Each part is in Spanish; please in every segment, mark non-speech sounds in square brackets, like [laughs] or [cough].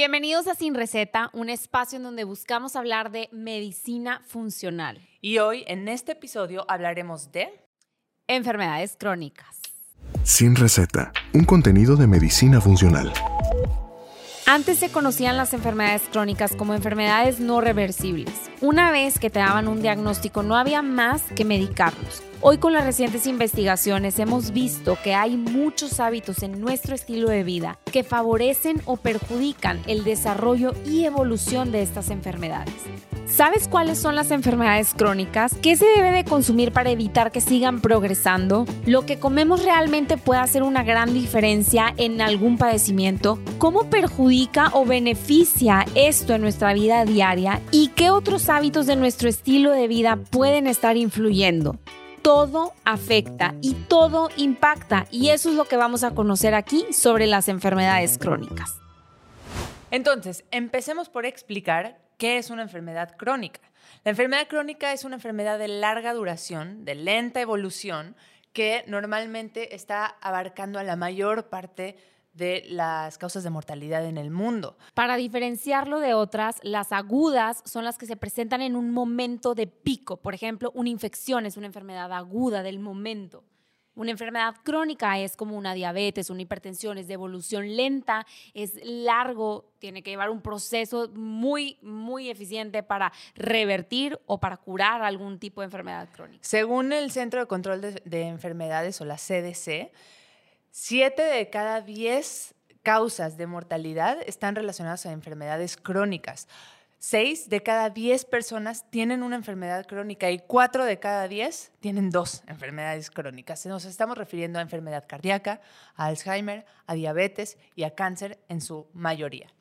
Bienvenidos a Sin Receta, un espacio en donde buscamos hablar de medicina funcional. Y hoy, en este episodio, hablaremos de enfermedades crónicas. Sin Receta, un contenido de medicina funcional. Antes se conocían las enfermedades crónicas como enfermedades no reversibles. Una vez que te daban un diagnóstico no había más que medicarlos. Hoy con las recientes investigaciones hemos visto que hay muchos hábitos en nuestro estilo de vida que favorecen o perjudican el desarrollo y evolución de estas enfermedades. ¿Sabes cuáles son las enfermedades crónicas? ¿Qué se debe de consumir para evitar que sigan progresando? ¿Lo que comemos realmente puede hacer una gran diferencia en algún padecimiento? ¿Cómo perjudica o beneficia esto en nuestra vida diaria? ¿Y qué otros hábitos de nuestro estilo de vida pueden estar influyendo? Todo afecta y todo impacta. Y eso es lo que vamos a conocer aquí sobre las enfermedades crónicas. Entonces, empecemos por explicar qué es una enfermedad crónica. La enfermedad crónica es una enfermedad de larga duración, de lenta evolución, que normalmente está abarcando a la mayor parte de las causas de mortalidad en el mundo. Para diferenciarlo de otras, las agudas son las que se presentan en un momento de pico. Por ejemplo, una infección es una enfermedad aguda del momento. Una enfermedad crónica es como una diabetes, una hipertensión, es de evolución lenta, es largo, tiene que llevar un proceso muy, muy eficiente para revertir o para curar algún tipo de enfermedad crónica. Según el Centro de Control de, de Enfermedades o la CDC, Siete de cada diez causas de mortalidad están relacionadas a enfermedades crónicas. Seis de cada diez personas tienen una enfermedad crónica y cuatro de cada diez tienen dos enfermedades crónicas. Nos estamos refiriendo a enfermedad cardíaca, a Alzheimer, a diabetes y a cáncer en su mayoría.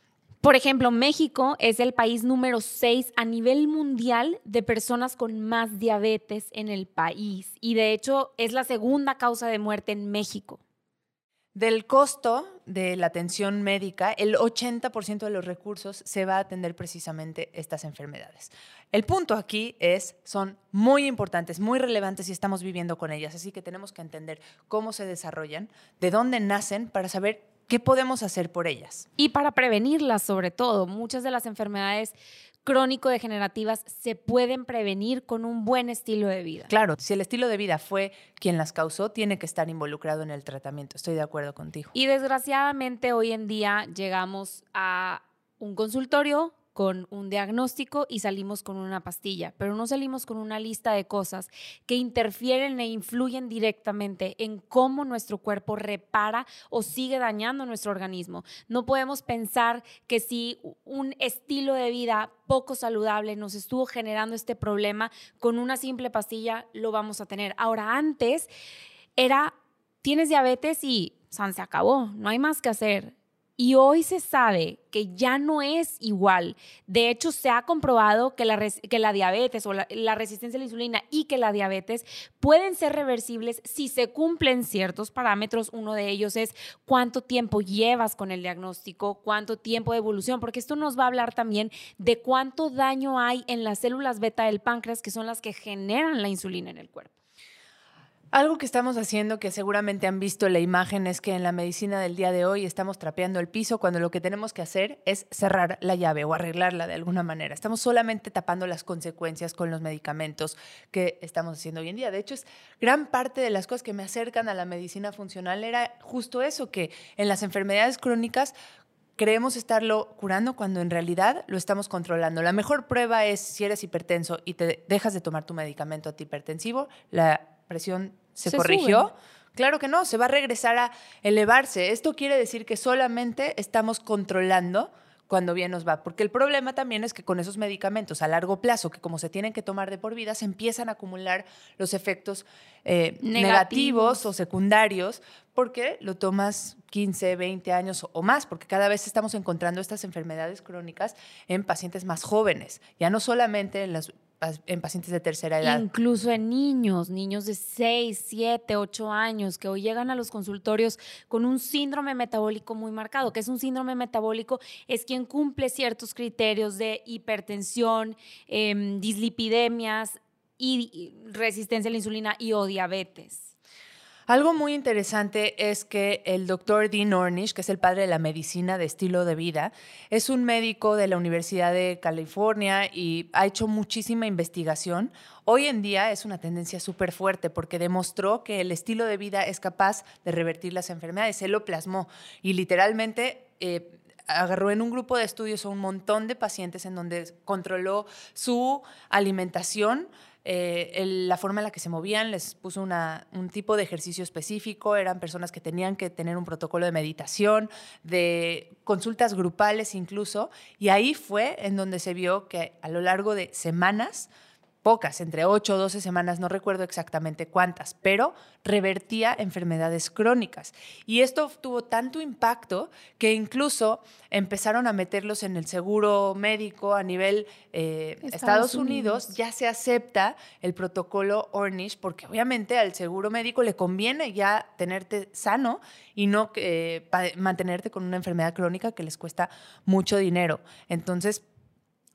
Por ejemplo, México es el país número 6 a nivel mundial de personas con más diabetes en el país y de hecho es la segunda causa de muerte en México. Del costo de la atención médica, el 80% de los recursos se va a atender precisamente estas enfermedades. El punto aquí es, son muy importantes, muy relevantes y estamos viviendo con ellas, así que tenemos que entender cómo se desarrollan, de dónde nacen, para saber qué podemos hacer por ellas. Y para prevenirlas sobre todo. Muchas de las enfermedades crónico-degenerativas se pueden prevenir con un buen estilo de vida. Claro, si el estilo de vida fue quien las causó, tiene que estar involucrado en el tratamiento. Estoy de acuerdo contigo. Y desgraciadamente hoy en día llegamos a un consultorio con un diagnóstico y salimos con una pastilla, pero no salimos con una lista de cosas que interfieren e influyen directamente en cómo nuestro cuerpo repara o sigue dañando nuestro organismo. No podemos pensar que si un estilo de vida poco saludable nos estuvo generando este problema, con una simple pastilla lo vamos a tener. Ahora, antes era, tienes diabetes y San se acabó, no hay más que hacer y hoy se sabe que ya no es igual. De hecho, se ha comprobado que la, que la diabetes o la, la, resistencia a la insulina y que la diabetes pueden ser reversibles si se cumplen ciertos parámetros. Uno de ellos es cuánto tiempo llevas con el diagnóstico, cuánto tiempo de evolución, porque esto nos va a hablar también de cuánto daño hay en las células beta del páncreas, que son las que generan la insulina en el cuerpo. Algo que estamos haciendo, que seguramente han visto la imagen, es que en la medicina del día de hoy estamos trapeando el piso cuando lo que tenemos que hacer es cerrar la llave o arreglarla de alguna manera. Estamos solamente tapando las consecuencias con los medicamentos que estamos haciendo hoy en día. De hecho, es gran parte de las cosas que me acercan a la medicina funcional era justo eso, que en las enfermedades crónicas creemos estarlo curando cuando en realidad lo estamos controlando. La mejor prueba es si eres hipertenso y te dejas de tomar tu medicamento antihipertensivo, la presión se, corrigió. Claro que no, se va a regresar a elevarse. Esto quiere decir que solamente estamos controlando cuando bien nos va. Porque el problema también es que con esos medicamentos a largo plazo, que como se tienen que tomar de por vida, se empiezan a acumular los efectos eh, negativos o secundarios, porque lo tomas 15, 20 años o más, porque cada vez estamos encontrando estas enfermedades crónicas en pacientes más jóvenes, ya no solamente en las en pacientes de tercera edad. Incluso en niños, niños de 6, 7, 8 años que hoy llegan a los consultorios con un síndrome metabólico muy marcado. que es un síndrome metabólico? Es quien cumple ciertos criterios de hipertensión, em, dislipidemias y resistencia a la insulina y o diabetes. Algo muy interesante es que el doctor Dean Ornish, que es el padre de la medicina de estilo de vida, es un médico de la Universidad de California y ha hecho muchísima investigación. Hoy en día es una tendencia súper fuerte porque demostró que el estilo de vida es capaz de revertir las enfermedades. Él lo plasmó y literalmente... Eh, agarró en un grupo de estudios a un montón de pacientes en donde controló su alimentación, eh, la forma en la que se movían, les puso un tipo de ejercicio específico, eran personas que tenían que tener un protocolo de meditación, de consultas grupales incluso, y ahí fue en donde se vio que a lo largo de semanas, pocas, entre 8 o 12 semanas, no recuerdo exactamente cuántas, pero revertía enfermedades crónicas. Y esto tuvo tanto impacto que incluso empezaron a meterlos en el seguro médico a nivel eh, Estados, Unidos. Ya se acepta el protocolo Ornish porque obviamente al seguro médico le conviene ya tenerte sano y no eh, mantenerte con una enfermedad crónica que les cuesta mucho dinero. Entonces,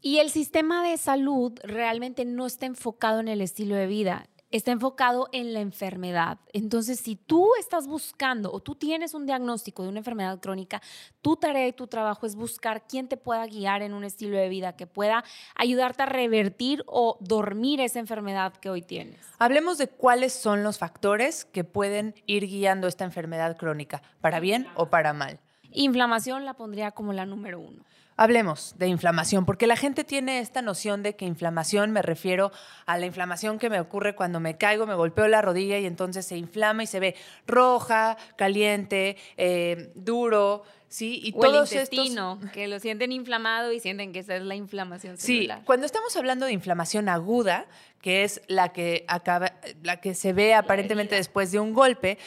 y el sistema de salud realmente no está enfocado en el estilo de vida, está enfocado en la enfermedad. Entonces, si tú estás buscando o tú tienes un diagnóstico de una enfermedad crónica, tu tarea y tu trabajo es buscar quién te pueda guiar en un estilo de vida que pueda ayudarte a revertir o dormir esa enfermedad que hoy tienes. Hablemos de cuáles son los factores que pueden ir guiando esta enfermedad crónica, para bien o para mal. Inflamación la pondría como la número uno. Hablemos de inflamación, porque la gente tiene esta noción de que inflamación me refiero a la inflamación que me ocurre cuando me caigo, me golpeo la rodilla y entonces se inflama y se ve roja, caliente, eh, duro, ¿sí? Y o el intestino, que lo sienten inflamado y sienten que esa es la inflamación celular. Sí, cuando estamos hablando de inflamación aguda, que es la que acaba, la que se ve aparentemente después de un golpe,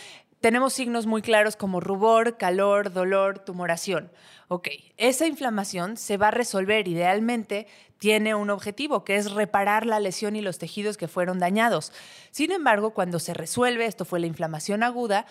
tenemos signos muy claros como rubor, calor, dolor, tumoración. Ok, esa inflamación se va a resolver idealmente, tiene un objetivo, que es reparar la lesión y los tejidos que fueron dañados. Sin embargo, cuando se resuelve, esto fue la inflamación aguda,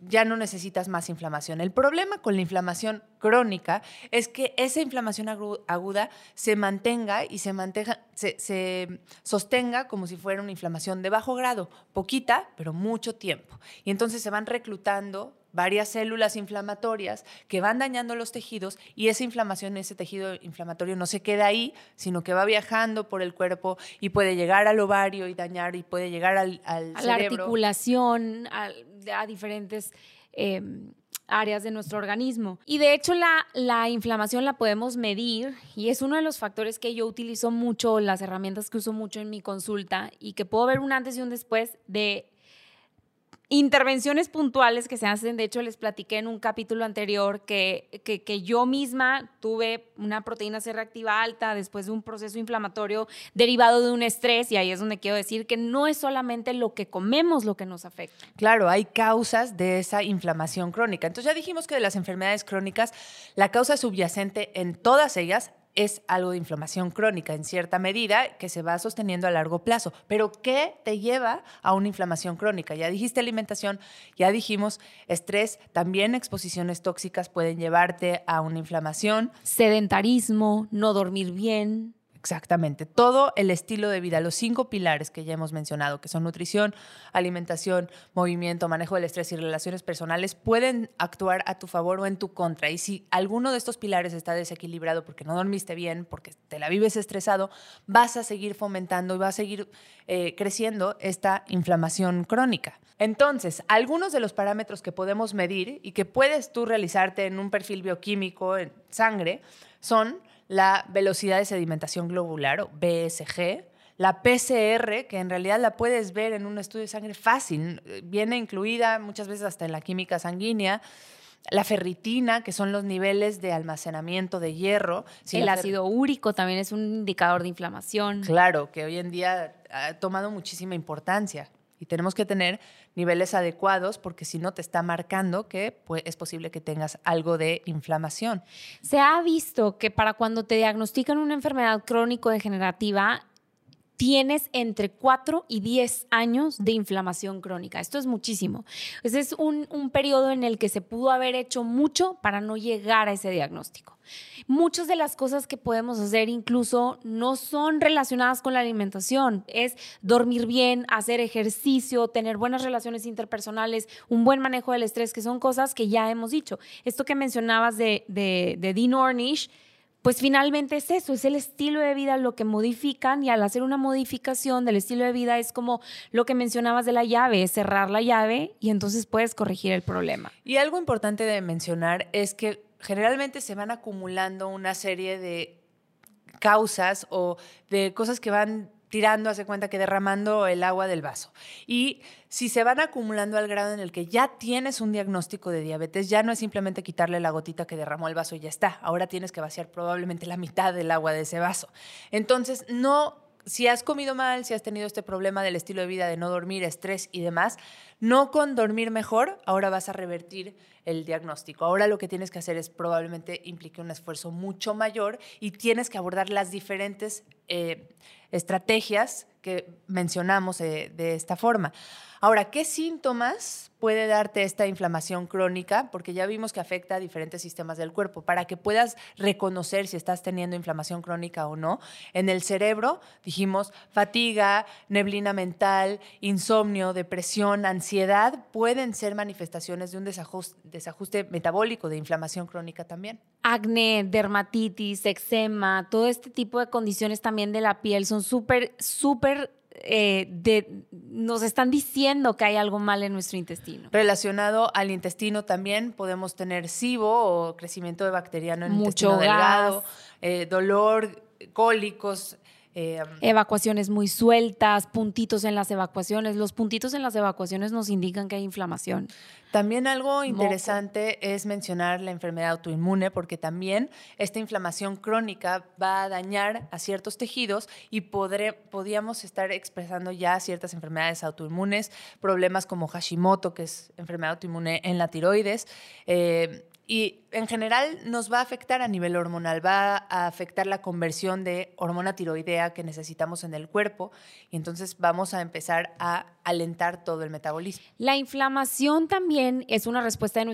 ya no necesitas más inflamación. El problema con la inflamación crónica es que esa inflamación aguda se mantenga y se, mantenga, se, sostenga como si fuera una inflamación de bajo grado, poquita, pero mucho tiempo. Y entonces se van reclutando varias células inflamatorias que van dañando los tejidos y esa inflamación, ese tejido inflamatorio no se queda ahí, sino que va viajando por el cuerpo y puede llegar al ovario y dañar y puede llegar al, al a la articulación, a, a diferentes... Em, áreas de nuestro organismo. Y de hecho la, la, inflamación la podemos medir y es uno de los factores que yo utilizo mucho, las herramientas que uso mucho en mi consulta y que puedo ver un antes y un después de intervenciones puntuales que se hacen. De hecho, les platiqué en un capítulo anterior que, que, yo misma tuve una proteína C reactiva alta después de un proceso inflamatorio derivado de un estrés y ahí es donde quiero decir que no es solamente lo que comemos lo que nos afecta. Claro, hay causas de esa inflamación crónica. Entonces ya dijimos que de las enfermedades crónicas, la causa subyacente en todas ellas es algo de inflamación crónica en cierta medida que se va sosteniendo a largo plazo. Pero ¿qué te lleva a una inflamación crónica? Ya dijiste alimentación, ya dijimos estrés, también exposiciones tóxicas pueden llevarte a una inflamación. Sedentarismo, no dormir bien. Exactamente, todo el estilo de vida, los cinco pilares que ya hemos mencionado, que son nutrición, alimentación, movimiento, manejo del estrés y relaciones personales, pueden actuar a tu favor o en tu contra. Y si alguno de estos pilares está desequilibrado porque no dormiste bien, porque te la vives estresado, vas a seguir fomentando y va a seguir eh, creciendo esta inflamación crónica. Entonces, algunos de los parámetros que podemos medir y que puedes tú realizarte en un perfil bioquímico en sangre son la velocidad de sedimentación globular o BSG, la PCR, que en realidad la puedes ver en un estudio de sangre fácil, viene incluida muchas veces hasta en la química sanguínea, la ferritina, que son los niveles de almacenamiento de hierro. el ácido úrico también es un indicador de inflamación. Claro, que hoy en día ha tomado muchísima importancia y tenemos que tener niveles adecuados porque si no te está marcando que pues, es posible que tengas algo de inflamación. Se ha visto que para cuando te diagnostican una enfermedad crónico-degenerativa, tienes entre 4 y 10 años de inflamación crónica. Esto es muchísimo. Ese es un, un, periodo en el que se pudo haber hecho mucho para no llegar a ese diagnóstico. Muchas de las cosas que podemos hacer incluso no son relacionadas con la alimentación. Es dormir bien, hacer ejercicio, tener buenas relaciones interpersonales, un buen manejo del estrés, que son cosas que ya hemos dicho. Esto que mencionabas de, de, de Dean Ornish, pues finalmente es eso, es el estilo de vida lo que modifican y al hacer una modificación del estilo de vida es como lo que mencionabas de la llave, cerrar la llave y entonces puedes corregir el problema. Y algo importante de mencionar es que generalmente se van acumulando una serie de causas o de cosas que van tirando, hace cuenta que derramando el agua del vaso. Y si se van acumulando al grado en el que ya tienes un diagnóstico de diabetes, ya no es simplemente quitarle la gotita que derramó el vaso y ya está. Ahora tienes que vaciar probablemente la mitad del agua de ese vaso. Entonces, no si has comido mal, si has tenido este problema del estilo de vida de no dormir, estrés y demás, no con dormir mejor, ahora vas a revertir el diagnóstico. Ahora lo que tienes que hacer es probablemente implique un esfuerzo mucho mayor y tienes que abordar las diferentes eh, estrategias que mencionamos eh, de esta forma. Ahora, ¿qué síntomas puede darte esta inflamación crónica? Porque ya vimos que afecta a diferentes sistemas del cuerpo. Para que puedas reconocer si estás teniendo inflamación crónica o no, en el cerebro dijimos fatiga, neblina mental, insomnio, depresión, ansiedad, pueden ser manifestaciones de un desajuste, desajuste metabólico, de inflamación crónica también. Acné, dermatitis, eczema, todo este tipo de condiciones también de la piel son súper, súper eh, de, nos están diciendo que hay algo mal en nuestro intestino. Relacionado al intestino también podemos tener SIBO o crecimiento de bacteriano en el intestino delgado, eh, dolor, cólicos, eh, evacuaciones muy sueltas, puntitos en las evacuaciones. Los puntitos en las evacuaciones nos indican que hay inflamación. También algo interesante es mencionar la enfermedad autoinmune, porque también esta inflamación crónica va a dañar a ciertos tejidos y podré, podríamos estar expresando ya ciertas enfermedades autoinmunes, problemas como Hashimoto, que es enfermedad autoinmune en la tiroides. Eh, y en general nos va a afectar a nivel hormonal, va a afectar la conversión de hormona tiroidea que necesitamos en el cuerpo y entonces vamos a empezar a alentar todo el metabolismo. La inflamación también es una respuesta de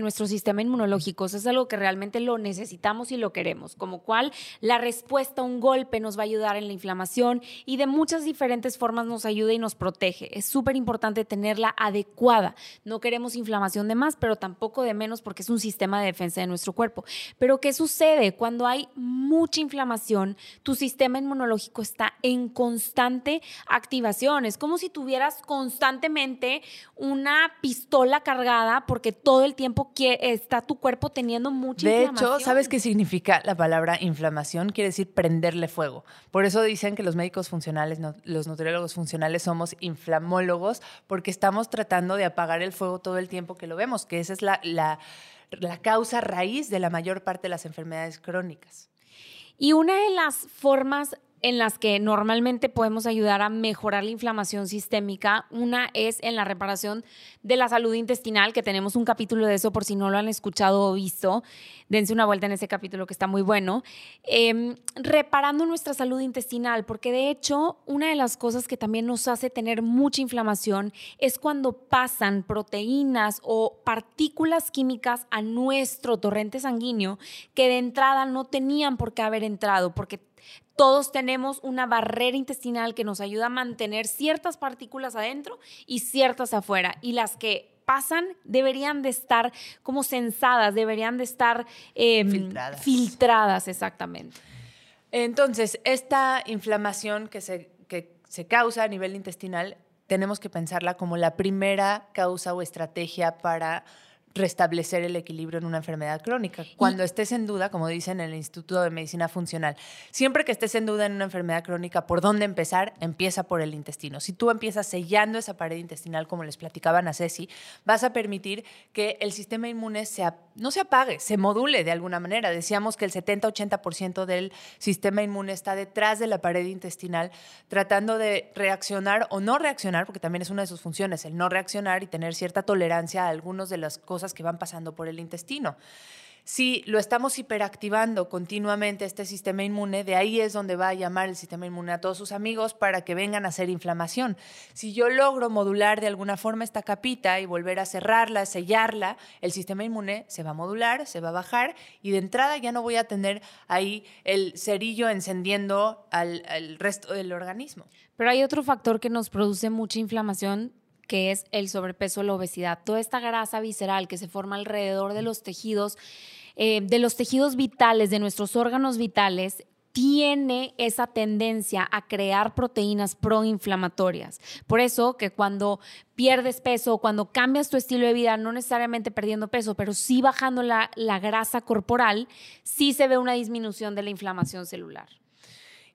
nuestro, sistema inmunológico, es algo que realmente lo necesitamos y lo queremos, como cual la respuesta a un golpe nos va a ayudar en la inflamación y de muchas diferentes formas nos ayuda y nos protege. Es súper importante tenerla adecuada. No queremos inflamación de más, pero tampoco de menos porque es un sistema de defensa de nuestro cuerpo. Pero ¿qué sucede? Cuando hay mucha inflamación, tu sistema inmunológico está en constante activación. Es como si tuvieras constantemente una pistola cargada porque todo el tiempo está tu cuerpo teniendo mucha inflamación. De hecho, ¿sabes qué significa la palabra inflamación? Quiere decir prenderle fuego. Por eso dicen que los médicos funcionales, los nutriólogos funcionales somos inflamólogos porque estamos tratando de apagar el fuego todo el tiempo que lo vemos, que esa es la, la la causa raíz de la mayor parte de las enfermedades crónicas. Y una de las formas en las que normalmente podemos ayudar a mejorar la inflamación sistémica. Una es en la reparación de la salud intestinal, que tenemos un capítulo de eso por si no lo han escuchado o visto. Dense una vuelta en ese capítulo que está muy bueno. Em, reparando nuestra salud intestinal, porque de hecho una de las cosas que también nos hace tener mucha inflamación es cuando pasan proteínas o partículas químicas a nuestro torrente sanguíneo que de entrada no tenían por qué haber entrado, porque todos tenemos una barrera intestinal que nos ayuda a mantener ciertas partículas adentro y ciertas afuera. Y las que pasan deberían de estar como sensadas, deberían de estar em, filtradas. filtradas. exactamente. Entonces, esta inflamación que se, que se causa a nivel intestinal, tenemos que pensarla como la primera causa o estrategia para restablecer el equilibrio en una enfermedad crónica. Cuando estés en duda, como dicen en el Instituto de Medicina Funcional, siempre que estés en duda en una enfermedad crónica, ¿por dónde empezar? Empieza por el intestino. Si tú empiezas sellando esa pared intestinal, como les platicaban a Ceci, vas a permitir que el sistema inmune no se apague, se module de alguna manera. Decíamos que el 70-80% del sistema inmune está detrás de la pared intestinal, tratando de reaccionar o no reaccionar, porque también es una de sus funciones, el no reaccionar y tener cierta tolerancia a algunas de las cosas que van pasando por el intestino. si lo estamos hiperactivando continuamente este sistema inmune, de ahí es donde va a llamar el sistema inmune a todos sus amigos para que vengan a hacer inflamación. Si yo logro modular de alguna forma esta capita y volver a cerrarla, sellarla, el sistema inmune se va a modular, se va a bajar y de entrada ya no voy a tener ahí el cerillo encendiendo al, al resto del organismo. Pero hay otro factor que nos produce mucha inflamación que es el sobrepeso la obesidad. Toda esta grasa visceral que se forma alrededor de los tejidos, eh, de los tejidos vitales, de nuestros órganos vitales, tiene esa tendencia a crear proteínas proinflamatorias. Por eso que cuando pierdes peso, cuando cambias tu estilo de vida, no necesariamente perdiendo peso, pero sí bajando la, la grasa corporal, sí se ve una disminución de la inflamación celular.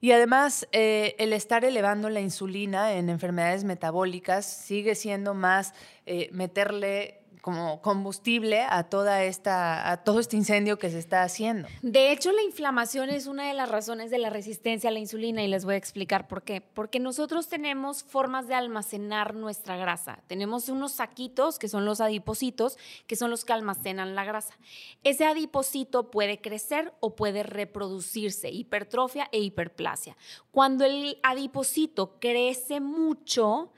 Y además, eh, el estar elevando la insulina en enfermedades metabólicas sigue siendo más eh, meterle como combustible a toda esta a todo este incendio que se está haciendo. De hecho, la inflamación es una de las razones de la resistencia a la insulina y les voy a explicar por qué. Porque nosotros tenemos formas de almacenar nuestra grasa. Tenemos unos saquitos que son los adipocitos, que son los que almacenan la grasa. Ese adipocito puede crecer o puede reproducirse, hipertrofia e hiperplasia. Cuando el adipocito crece mucho,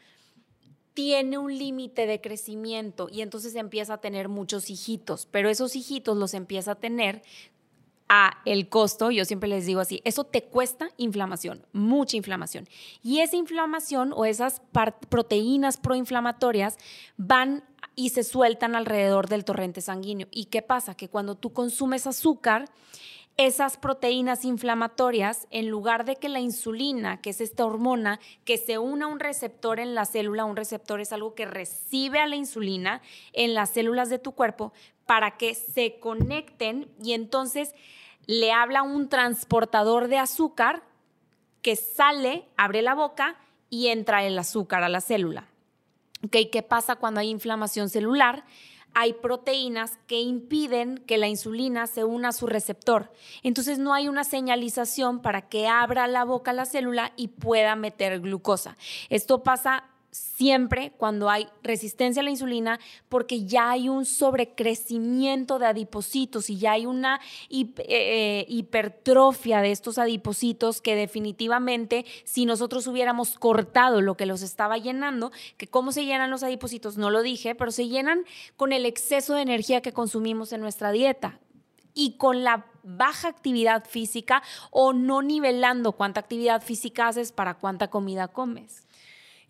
tiene un límite de crecimiento y entonces empieza a tener muchos hijitos, pero esos hijitos los empieza a tener a el costo, yo siempre les digo así, eso te cuesta inflamación, mucha inflamación. Y esa inflamación o esas proteínas proinflamatorias van y se sueltan alrededor del torrente sanguíneo. ¿Y qué pasa? Que cuando tú consumes azúcar, esas proteínas inflamatorias, en lugar de que la insulina, que es esta hormona, que se una a un receptor en la célula, un receptor es algo que recibe a la insulina en las células de tu cuerpo para que se conecten y entonces le habla un transportador de azúcar que sale, abre la boca y entra el azúcar a la célula. ¿Qué pasa cuando hay inflamación celular? Hay proteínas que impiden que la insulina se una a su receptor. Entonces no hay una señalización para que abra la boca la célula y pueda meter glucosa. Esto pasa siempre cuando hay resistencia a la insulina porque ya hay un sobrecrecimiento de adipocitos y ya hay una eh, hipertrofia de estos adipocitos que definitivamente si nosotros hubiéramos cortado lo que los estaba llenando, que cómo se llenan los adipocitos, no lo dije, pero se llenan con el exceso de energía que consumimos en nuestra dieta y con la baja actividad física o no nivelando cuánta actividad física haces para cuánta comida comes.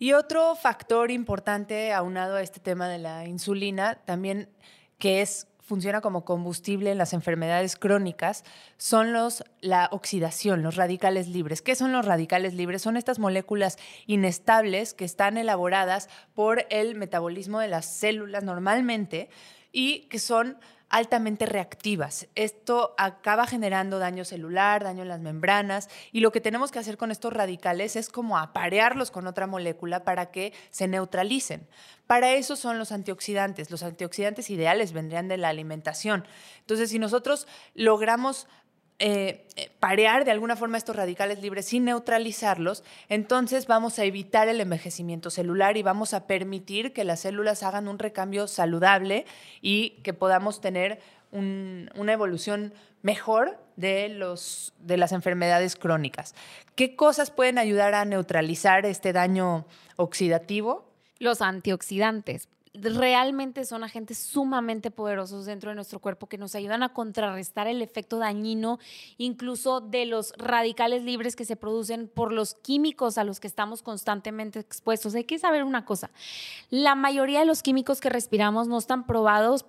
Y otro factor importante aunado a este tema de la insulina, también que es funciona como combustible en las enfermedades crónicas son los la oxidación, los radicales libres. ¿Qué son los radicales libres? Son estas moléculas inestables que están elaboradas por el metabolismo de las células normalmente y que son altamente reactivas. Esto acaba generando daño celular, daño en las membranas y lo que tenemos que hacer con estos radicales es como aparearlos con otra molécula para que se neutralicen. Para eso son los antioxidantes. Los antioxidantes ideales vendrían de la alimentación. Entonces, si nosotros logramos eh, eh, parear de alguna forma estos radicales libres sin neutralizarlos, entonces vamos a evitar el envejecimiento celular y vamos a permitir que las células hagan un recambio saludable y que podamos tener una evolución mejor de, las enfermedades crónicas. ¿Qué cosas pueden ayudar a neutralizar este daño oxidativo? Los antioxidantes realmente son agentes sumamente poderosos dentro de nuestro cuerpo que nos ayudan a contrarrestar el efecto dañino incluso de los radicales libres que se producen por los químicos a los que estamos constantemente expuestos. Hay que saber una cosa, la mayoría de los químicos que respiramos no están probados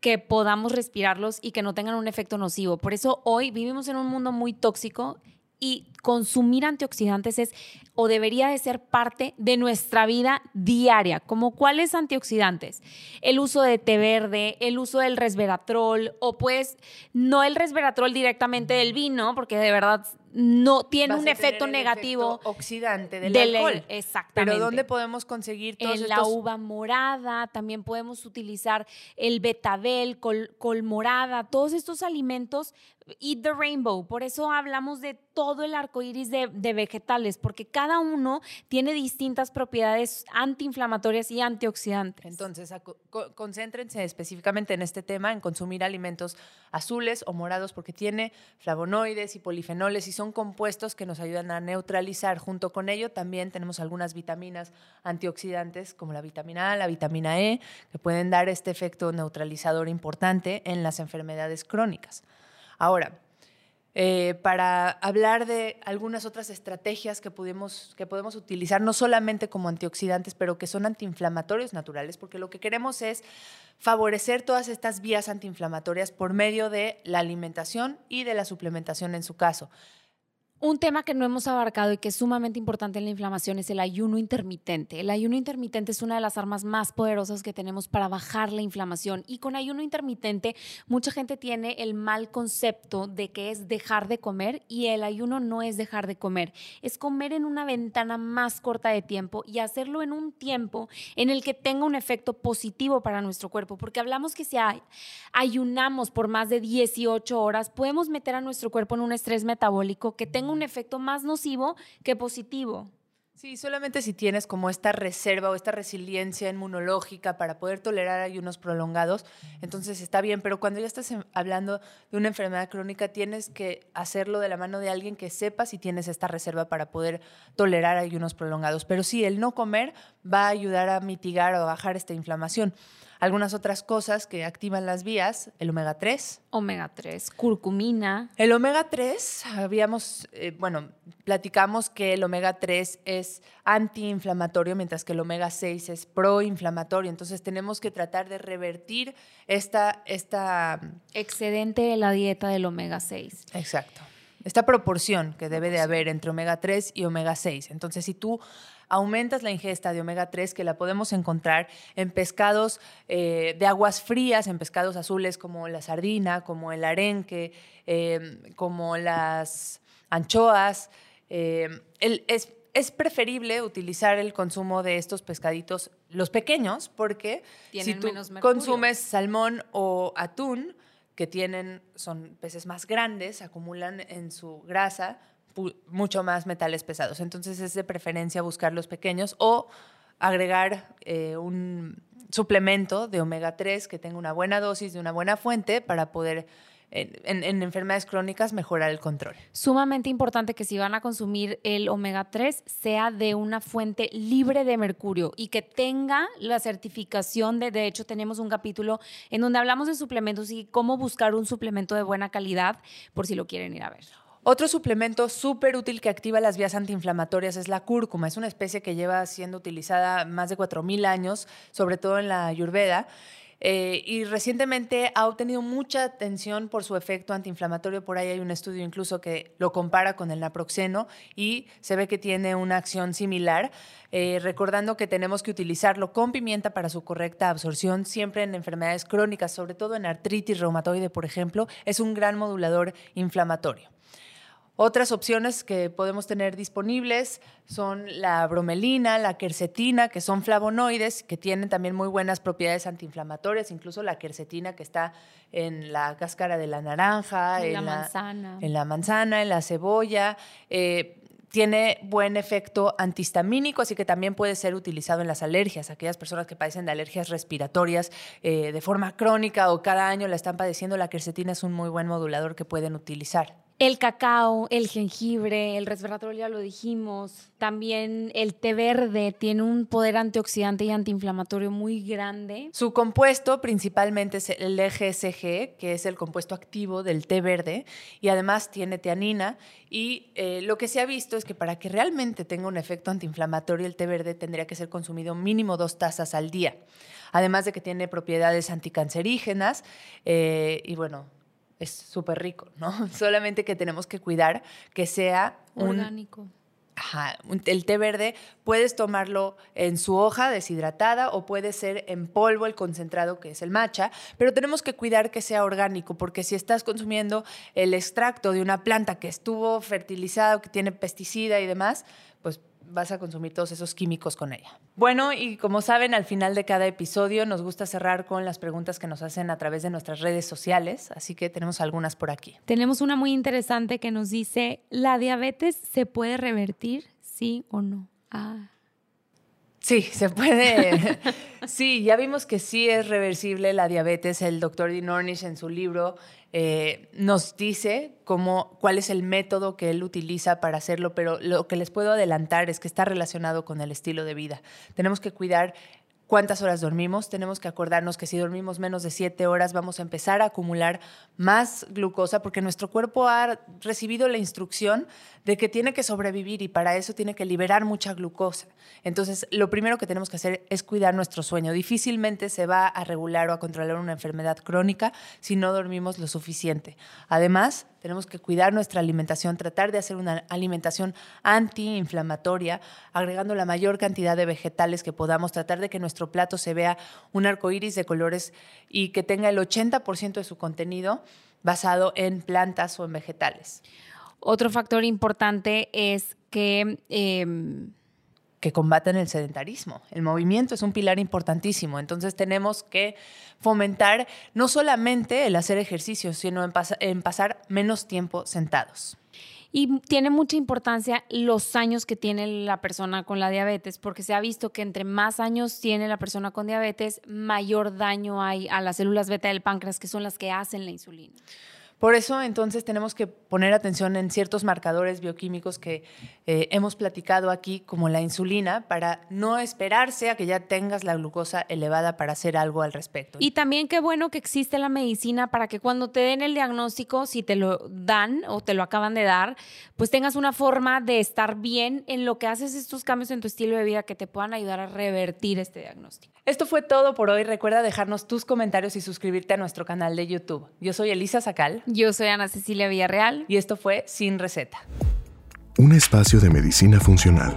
que podamos respirarlos y que no tengan un efecto nocivo. Por eso hoy vivimos en un mundo muy tóxico y consumir antioxidantes es o debería de ser parte de nuestra vida diaria. ¿Como cuáles antioxidantes? El uso de té verde, el uso del resveratrol o pues no el resveratrol directamente del vino, porque de verdad no tiene vas un efecto el negativo efecto oxidante del, del alcohol. Exactamente. Pero ¿dónde podemos conseguir todos en la uva morada, también podemos utilizar el betabel, col, col morada, todos estos alimentos. Eat the rainbow. Por eso hablamos de todo el arco de, vegetales, porque cada uno tiene distintas propiedades antiinflamatorias y antioxidantes. Entonces, concéntrense específicamente en este tema, en consumir alimentos azules o morados, porque tiene flavonoides y polifenoles y son compuestos que nos ayudan a neutralizar. Junto con ello, también tenemos algunas vitaminas antioxidantes, como la vitamina A, la vitamina E, que pueden dar este efecto neutralizador importante en las enfermedades crónicas. Ahora, eh, para hablar de algunas otras estrategias que, pudimos, que podemos utilizar, no solamente como antioxidantes, pero que son antiinflamatorios naturales, porque lo que queremos es favorecer todas estas vías antiinflamatorias por medio de la alimentación y de la suplementación en su caso. Un tema que no hemos abarcado y que es sumamente importante en la inflamación es el ayuno intermitente. El ayuno intermitente es una de las armas más poderosas que tenemos para bajar la inflamación. Y con ayuno intermitente, mucha gente tiene el mal concepto de que es dejar de comer y el ayuno no es dejar de comer. Es comer en una ventana más corta de tiempo y hacerlo en un tiempo en el que tenga un efecto positivo para nuestro cuerpo. Porque hablamos que si ay- ayunamos por más de 18 horas, podemos meter a nuestro cuerpo en un estrés metabólico que tenga un efecto más nocivo que positivo. Sí, solamente si tienes como esta reserva o esta resiliencia inmunológica para poder tolerar ayunos prolongados, entonces está bien, pero cuando ya estás en- hablando de una enfermedad crónica, tienes que hacerlo de la mano de alguien que sepa si tienes esta reserva para poder tolerar ayunos prolongados. Pero sí, el no comer va a ayudar a mitigar o a bajar esta inflamación. Algunas otras cosas que activan las vías, el omega 3, Omega 3, curcumina. el omega 3, habíamos, eh, bueno, platicamos que el omega 3 es antiinflamatorio, mientras que el omega 6 es proinflamatorio. Entonces tenemos que tratar de revertir esta, esta, Excedente de la dieta del omega 6. exacto, esta proporción que debe de haber entre omega 3 y omega 6. Entonces, si tú aumentas la ingesta de omega 3, que la podemos encontrar en pescados eh, de aguas frías, en pescados azules como la sardina, como el arenque, eh, como las anchoas. eh, el- es, es preferible utilizar el consumo de estos pescaditos, los pequeños, porque si tú menos consumes salmón o atún, que tienen, son peces más grandes, acumulan en su grasa mucho más metales pesados. Entonces es de preferencia buscar los pequeños o agregar eh, un suplemento de omega 3 que tenga una buena dosis de una buena fuente para poder en, en- en enfermedades crónicas mejorar el control. Sumamente importante que si van a consumir el omega 3 sea de una fuente libre de mercurio y que tenga la certificación de, de hecho tenemos un capítulo en donde hablamos de suplementos y cómo buscar un suplemento de buena calidad por si lo quieren ir a ver. Otro suplemento súper útil que activa las vías antiinflamatorias es la cúrcuma. Es una especie que lleva siendo utilizada más de 4.000 años, sobre todo en la Ayurveda. eh, y recientemente ha obtenido mucha atención por su efecto antiinflamatorio. Por ahí hay un estudio incluso que lo compara con el naproxeno y se ve que tiene una acción similar. Eh, recordando que tenemos que utilizarlo con pimienta para su correcta absorción, siempre en enfermedades crónicas, sobre todo en artritis reumatoide, por ejemplo, es un gran modulador inflamatorio. Otras opciones que podemos tener disponibles son la bromelina, la quercetina, que son flavonoides, que tienen también muy buenas propiedades antiinflamatorias, incluso la quercetina que está en la cáscara de la naranja, En la manzana. en la manzana, en la cebolla. eh, tiene buen efecto antihistamínico, así que también puede ser utilizado en las alergias. Aquellas personas que padecen de alergias respiratorias eh, de forma crónica o cada año la están padeciendo, la quercetina es un muy buen modulador que pueden utilizar. El cacao, el jengibre, el resveratrol ya lo dijimos. También el té verde tiene un poder antioxidante y antiinflamatorio muy grande. Su compuesto principalmente es el EGSG, que es el compuesto activo del té verde, y además tiene teanina. Y eh, lo que se ha visto es que para que realmente tenga un efecto antiinflamatorio, el té verde tendría que ser consumido mínimo dos tazas al día. Además de que tiene propiedades anticancerígenas eh, y bueno, es súper rico, ¿no? [laughs] Solamente que tenemos que cuidar que sea un Orgánico. Ajá, el té verde puedes tomarlo en su hoja deshidratada o puede ser en polvo el concentrado que es el matcha, pero tenemos que cuidar que sea orgánico porque si estás consumiendo el extracto de una planta que estuvo fertilizado, que tiene pesticida y demás, pues vas a consumir todos esos químicos con ella. Bueno, y como saben, al final de cada episodio nos gusta cerrar con las preguntas que nos hacen a través de nuestras redes sociales, así que tenemos algunas por aquí. Tenemos una muy interesante que nos dice, ¿la diabetes se puede revertir, sí o no? Ah. Sí, se puede. [laughs] sí, ya vimos que sí es reversible la diabetes. El doctor Dean Ornish en su libro eh, nos dice cómo, cuál es el método que él utiliza para hacerlo, pero lo que les puedo adelantar es que está relacionado con el estilo de vida. Tenemos que cuidar cuántas horas dormimos. Tenemos que acordarnos que si dormimos menos de siete horas vamos a empezar a acumular más glucosa porque nuestro cuerpo ha recibido la instrucción de que tiene que sobrevivir y para eso tiene que liberar mucha glucosa. Entonces, lo primero que tenemos que hacer es cuidar nuestro sueño. Difícilmente se va a regular o a controlar una enfermedad crónica si no dormimos lo suficiente. Además, tenemos que cuidar nuestra alimentación, tratar de hacer una alimentación antiinflamatoria, agregando la mayor cantidad de vegetales que podamos, tratar de que nuestro plato se vea un arco iris de colores y que tenga el 80% de su contenido basado en plantas o en vegetales. Otro factor importante es que... Em, que combaten el sedentarismo. El movimiento es un pilar importantísimo, entonces tenemos que fomentar no solamente el hacer ejercicio, sino en, pasar menos tiempo sentados. Y tiene mucha importancia los años que tiene la persona con la diabetes, porque se ha visto que entre más años tiene la persona con diabetes, mayor daño hay a las células beta del páncreas, que son las que hacen la insulina. Por eso entonces tenemos que poner atención en ciertos marcadores bioquímicos que eh, hemos platicado aquí, como la insulina, para no esperarse a que ya tengas la glucosa elevada para hacer algo al respecto. Y también qué bueno que existe la medicina para que cuando te den el diagnóstico, si te lo dan o te lo acaban de dar, pues tengas una forma de estar bien en lo que haces estos cambios en tu estilo de vida que te puedan ayudar a revertir este diagnóstico. Esto fue todo por hoy. Recuerda dejarnos tus comentarios y suscribirte a nuestro canal de YouTube. Yo soy Elisa Sacal. Yo soy Ana Cecilia Villarreal. Y esto fue Sin Receta. Un espacio de medicina funcional